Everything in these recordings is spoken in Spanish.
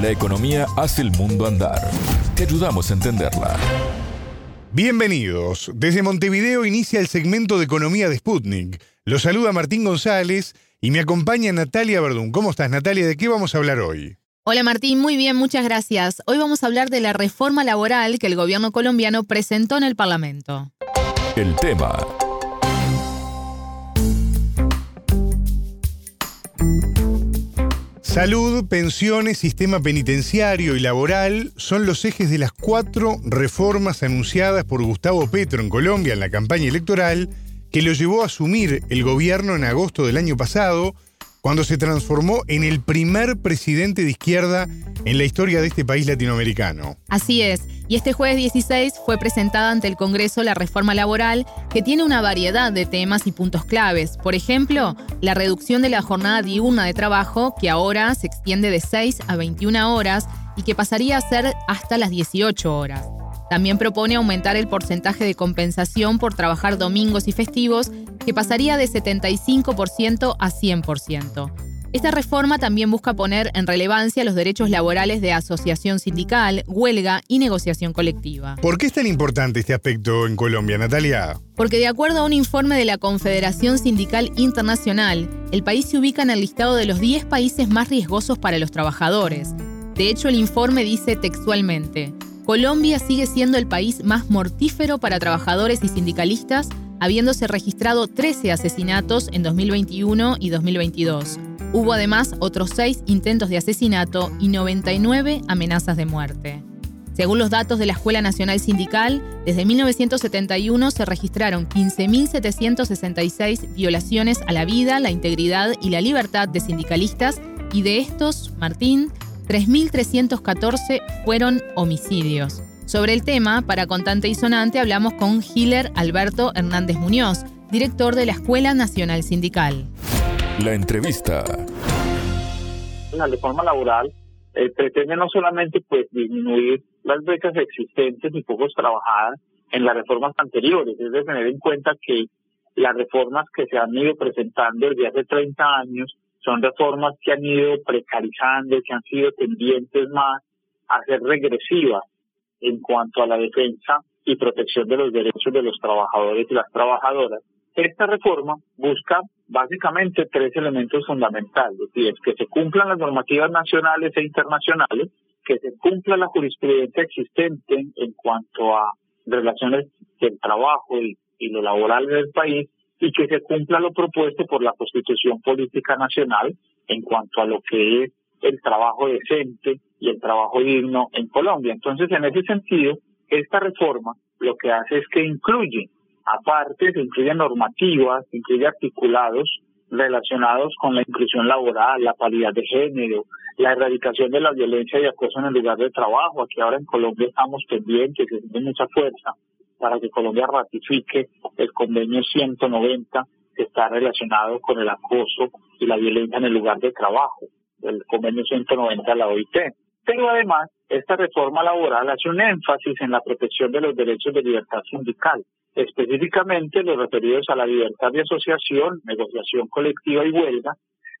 La economía hace el mundo andar. Te ayudamos a entenderla. Bienvenidos. Desde Montevideo inicia el segmento de economía de Sputnik. Lo saluda Martín González y me acompaña Natalia Verdún. ¿Cómo estás, Natalia? ¿De qué vamos a hablar hoy? Hola Martín, muy bien, muchas gracias. Hoy vamos a hablar de la reforma laboral que el gobierno colombiano presentó en el Parlamento. El tema Salud, pensiones, sistema penitenciario y laboral son los ejes de las cuatro reformas anunciadas por Gustavo Petro en Colombia en la campaña electoral que lo llevó a asumir el gobierno en agosto del año pasado cuando se transformó en el primer presidente de izquierda en la historia de este país latinoamericano. Así es, y este jueves 16 fue presentada ante el Congreso la reforma laboral que tiene una variedad de temas y puntos claves. Por ejemplo, la reducción de la jornada diurna de trabajo, que ahora se extiende de 6 a 21 horas y que pasaría a ser hasta las 18 horas. También propone aumentar el porcentaje de compensación por trabajar domingos y festivos, que pasaría de 75% a 100%. Esta reforma también busca poner en relevancia los derechos laborales de asociación sindical, huelga y negociación colectiva. ¿Por qué es tan importante este aspecto en Colombia, Natalia? Porque de acuerdo a un informe de la Confederación Sindical Internacional, el país se ubica en el listado de los 10 países más riesgosos para los trabajadores. De hecho, el informe dice textualmente, Colombia sigue siendo el país más mortífero para trabajadores y sindicalistas, habiéndose registrado 13 asesinatos en 2021 y 2022. Hubo además otros 6 intentos de asesinato y 99 amenazas de muerte. Según los datos de la Escuela Nacional Sindical, desde 1971 se registraron 15.766 violaciones a la vida, la integridad y la libertad de sindicalistas y de estos, Martín, 3.314 fueron homicidios. Sobre el tema, para Contante y Sonante, hablamos con Hiller Alberto Hernández Muñoz, director de la Escuela Nacional Sindical. La entrevista. La reforma laboral eh, pretende no solamente pues disminuir las becas existentes y pocos trabajadas en las reformas anteriores, es de tener en cuenta que las reformas que se han ido presentando desde hace 30 años son reformas que han ido precarizando, que han sido tendientes más a ser regresivas en cuanto a la defensa y protección de los derechos de los trabajadores y las trabajadoras. Esta reforma busca básicamente tres elementos fundamentales, que se cumplan las normativas nacionales e internacionales, que se cumpla la jurisprudencia existente en cuanto a relaciones del trabajo y, y lo laboral del país y que se cumpla lo propuesto por la Constitución Política Nacional en cuanto a lo que es el trabajo decente y el trabajo digno en Colombia. Entonces, en ese sentido, esta reforma lo que hace es que incluye, aparte, se incluye normativas, incluye articulados relacionados con la inclusión laboral, la paridad de género, la erradicación de la violencia y acoso en el lugar de trabajo. Aquí ahora en Colombia estamos pendientes, se tiene mucha fuerza para que Colombia ratifique el convenio 190 que está relacionado con el acoso y la violencia en el lugar de trabajo, el convenio 190 de la OIT. Pero además, esta reforma laboral hace un énfasis en la protección de los derechos de libertad sindical, específicamente los referidos a la libertad de asociación, negociación colectiva y huelga,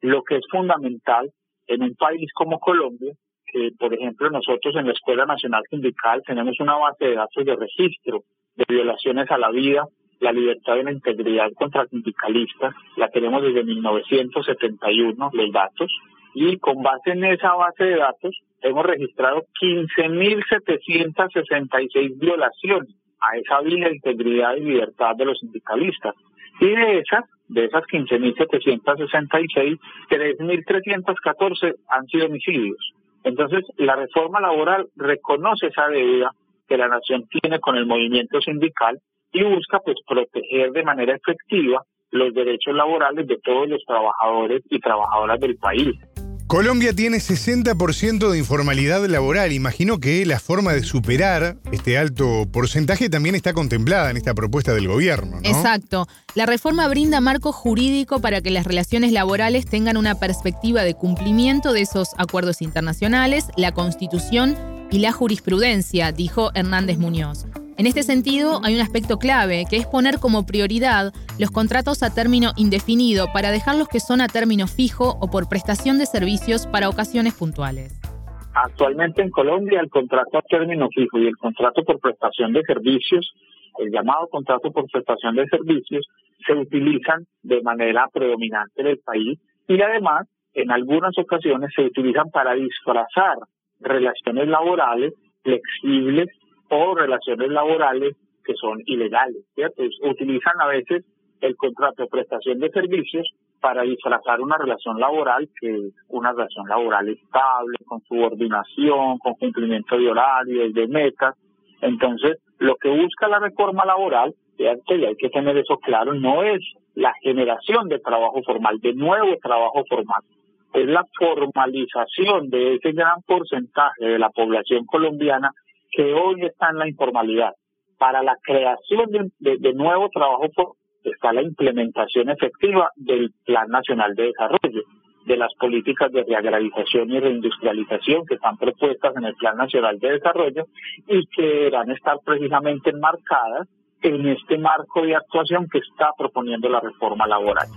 lo que es fundamental en un país como Colombia, que por ejemplo nosotros en la Escuela Nacional Sindical tenemos una base de datos de registro de violaciones a la vida, la libertad y la integridad contra sindicalistas, la tenemos desde 1971, los datos, y con base en esa base de datos hemos registrado 15.766 violaciones a esa vida, integridad y libertad de los sindicalistas. Y de esas, de esas 15.766, 3.314 han sido homicidios. Entonces, la reforma laboral reconoce esa deuda que la nación tiene con el movimiento sindical y busca pues proteger de manera efectiva los derechos laborales de todos los trabajadores y trabajadoras del país. Colombia tiene 60% de informalidad laboral. Imagino que la forma de superar este alto porcentaje también está contemplada en esta propuesta del gobierno. ¿no? Exacto. La reforma brinda marco jurídico para que las relaciones laborales tengan una perspectiva de cumplimiento de esos acuerdos internacionales, la constitución y la jurisprudencia, dijo Hernández Muñoz. En este sentido, hay un aspecto clave, que es poner como prioridad los contratos a término indefinido para dejar los que son a término fijo o por prestación de servicios para ocasiones puntuales. Actualmente en Colombia el contrato a término fijo y el contrato por prestación de servicios, el llamado contrato por prestación de servicios, se utilizan de manera predominante en el país y además en algunas ocasiones se utilizan para disfrazar relaciones laborales flexibles o relaciones laborales que son ilegales, ¿cierto? Utilizan a veces el contrato de prestación de servicios para disfrazar una relación laboral que es una relación laboral estable, con subordinación, con cumplimiento de horarios, de metas. Entonces, lo que busca la reforma laboral, ¿cierto? y hay que tener eso claro, no es la generación de trabajo formal, de nuevo trabajo formal, es la formalización de ese gran porcentaje de la población colombiana que hoy está en la informalidad. Para la creación de, nuevo trabajo está la implementación efectiva del Plan Nacional de Desarrollo, de las políticas de reagrarización y reindustrialización que están propuestas en el Plan Nacional de Desarrollo y que deberán estar precisamente enmarcadas en este marco de actuación que está proponiendo la reforma laboral.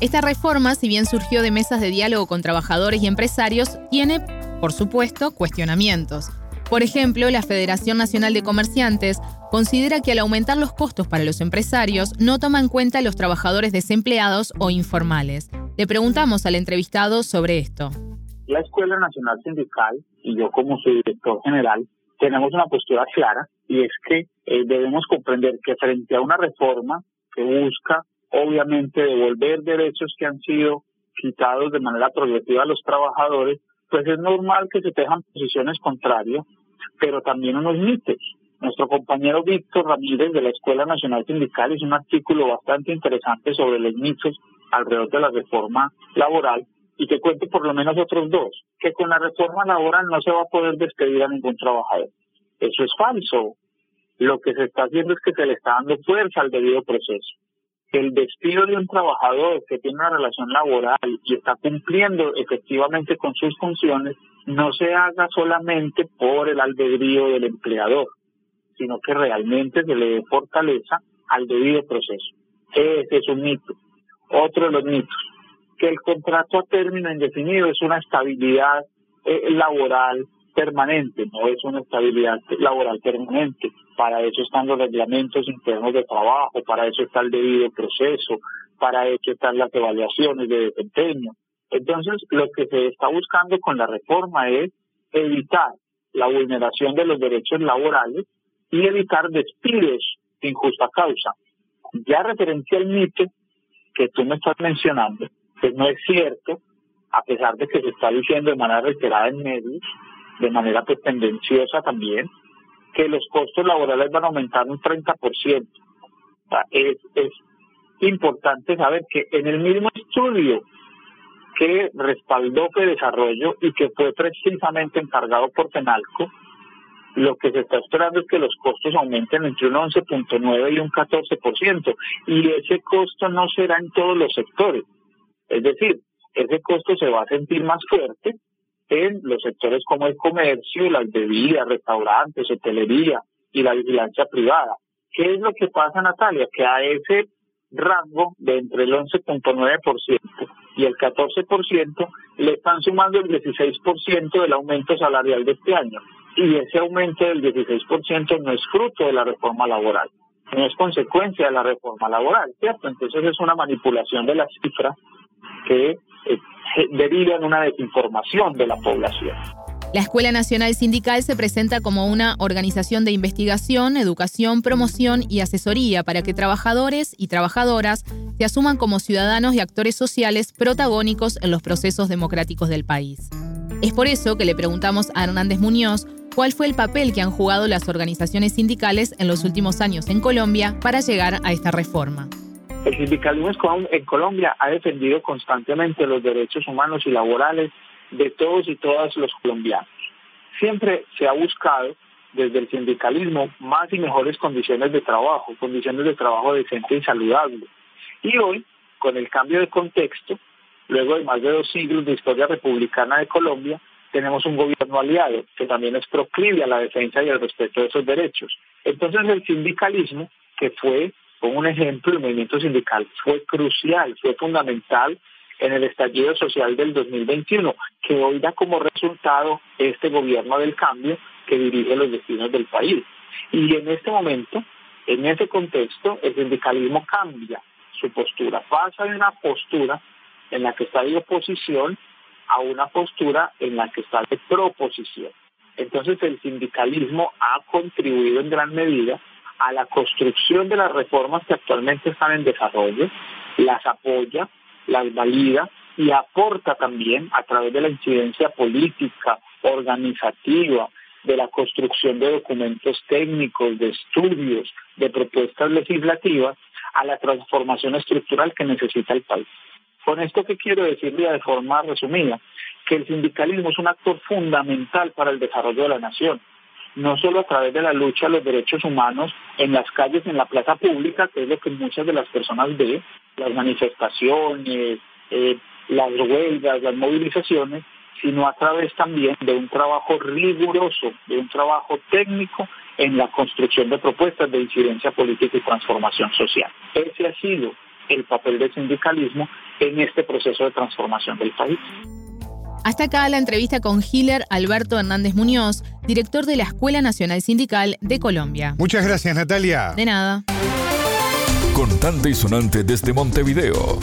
Esta reforma, si bien surgió de mesas de diálogo con trabajadores y empresarios, tiene, por supuesto, cuestionamientos. Por ejemplo, la Federación Nacional de Comerciantes considera que al aumentar los costos para los empresarios no toma en cuenta a los trabajadores desempleados o informales. Le preguntamos al entrevistado sobre esto. La Escuela Nacional Sindical y yo como su director general tenemos una postura clara y es que eh, debemos comprender que frente a una reforma que busca obviamente devolver derechos que han sido quitados de manera progresiva a los trabajadores, pues es normal que se tejan posiciones contrarias, pero también unos mitos. Nuestro compañero Víctor Ramírez de la Escuela Nacional Sindical hizo un artículo bastante interesante sobre los mitos alrededor de la reforma laboral y que cuente por lo menos otros dos, que con la reforma laboral no se va a poder despedir a ningún trabajador. Eso es falso. Lo que se está haciendo es que se le está dando fuerza al debido proceso el despido de un trabajador que tiene una relación laboral y está cumpliendo efectivamente con sus funciones no se haga solamente por el albedrío del empleador, sino que realmente se le dé fortaleza al debido proceso. Ese es un mito. Otro de los mitos, que el contrato a término indefinido es una estabilidad eh, laboral permanente, no es una estabilidad laboral permanente. Para eso están los reglamentos internos de trabajo, para eso está el debido proceso, para eso están las evaluaciones de desempeño. Entonces, lo que se está buscando con la reforma es evitar la vulneración de los derechos laborales y evitar despidos sin justa causa. Ya referencia al mito que tú me estás mencionando, que no es cierto, a pesar de que se está diciendo de manera reiterada en medios, de manera pues tendenciosa también, que los costos laborales van a aumentar un 30%. es, es importante saber que en el mismo estudio que respaldó que Desarrollo y que fue precisamente encargado por Penalco, lo que se está esperando es que los costos aumenten entre un 11.9 y un 14%, y ese costo no será en todos los sectores. Es decir, ese costo se va a sentir más fuerte en los sectores como el comercio, las bebidas, restaurantes, hotelería y la vigilancia privada. ¿Qué es lo que pasa, Natalia? Que a ese rango de entre el 11.9% y el 14% le están sumando el 16% del aumento salarial de este año. Y ese aumento del 16% no es fruto de la reforma laboral, no es consecuencia de la reforma laboral, ¿cierto? Entonces es una manipulación de las cifras que deriva en una desinformación de la población. La Escuela Nacional Sindical se presenta como una organización de investigación, educación, promoción y asesoría para que trabajadores y trabajadoras se asuman como ciudadanos y actores sociales protagónicos en los procesos democráticos del país. Es por eso que le preguntamos a Hernández Muñoz cuál fue el papel que han jugado las organizaciones sindicales en los últimos años en Colombia para llegar a esta reforma. El sindicalismo en Colombia ha defendido constantemente los derechos humanos y laborales de todos y todas los colombianos. Siempre se ha buscado desde el sindicalismo más y mejores condiciones de trabajo, condiciones de trabajo decente y saludable. Y hoy, con el cambio de contexto, luego de más de dos siglos de historia republicana de Colombia, tenemos un gobierno aliado que también es proclive a la defensa y al respeto de esos derechos. Entonces el sindicalismo, que fue como un ejemplo, el movimiento sindical fue crucial, fue fundamental en el estallido social del 2021, que hoy da como resultado este gobierno del cambio que dirige los destinos del país. Y en este momento, en ese contexto, el sindicalismo cambia su postura, pasa de una postura en la que está de oposición a una postura en la que está de proposición. Entonces el sindicalismo ha contribuido en gran medida a la construcción de las reformas que actualmente están en desarrollo, las apoya, las valida y aporta también a través de la incidencia política, organizativa, de la construcción de documentos técnicos, de estudios, de propuestas legislativas, a la transformación estructural que necesita el país. Con esto que quiero decirle de forma resumida, que el sindicalismo es un actor fundamental para el desarrollo de la nación, no solo a través de la lucha a los derechos humanos en las calles, en la plaza pública, que es lo que muchas de las personas ven, las manifestaciones, eh, las huelgas, las movilizaciones, sino a través también de un trabajo riguroso, de un trabajo técnico en la construcción de propuestas de incidencia política y transformación social. Ese ha sido el papel del sindicalismo en este proceso de transformación del país. Hasta acá la entrevista con Hiller Alberto Hernández Muñoz, director de la Escuela Nacional Sindical de Colombia. Muchas gracias, Natalia. De nada. Contante y sonante desde Montevideo.